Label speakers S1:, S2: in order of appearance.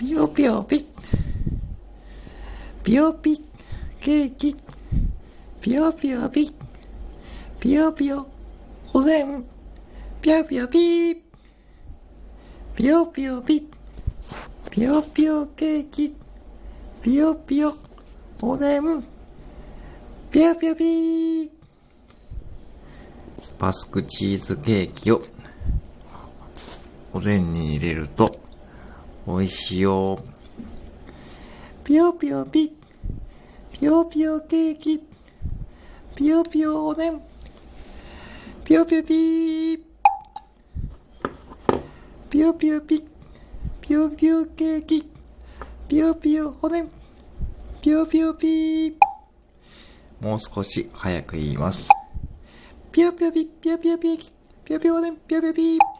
S1: ピヨピヨピ。ピヨピケーキ。ピヨピヨピ。ピヨピヨおでん。ピヨピヨピピヨピヨピ。ピヨピヨケーキ。ピヨピヨおでん。ピヨピヨピバスクチーズケーキをおでんに入れると。美味しいよ。ぴよぴよぴ、ぴよぴよケーキ、ぴよぴよおでん、ぴよぴよぴぴよぴよぴ、ぴよぴよケーキ、ぴよぴよおでん、ぴよぴよぴもう少し早く言います。ぴよぴよぴ、ぴよぴよぴ、ぴよぴよおでん、ぴよぴよぴ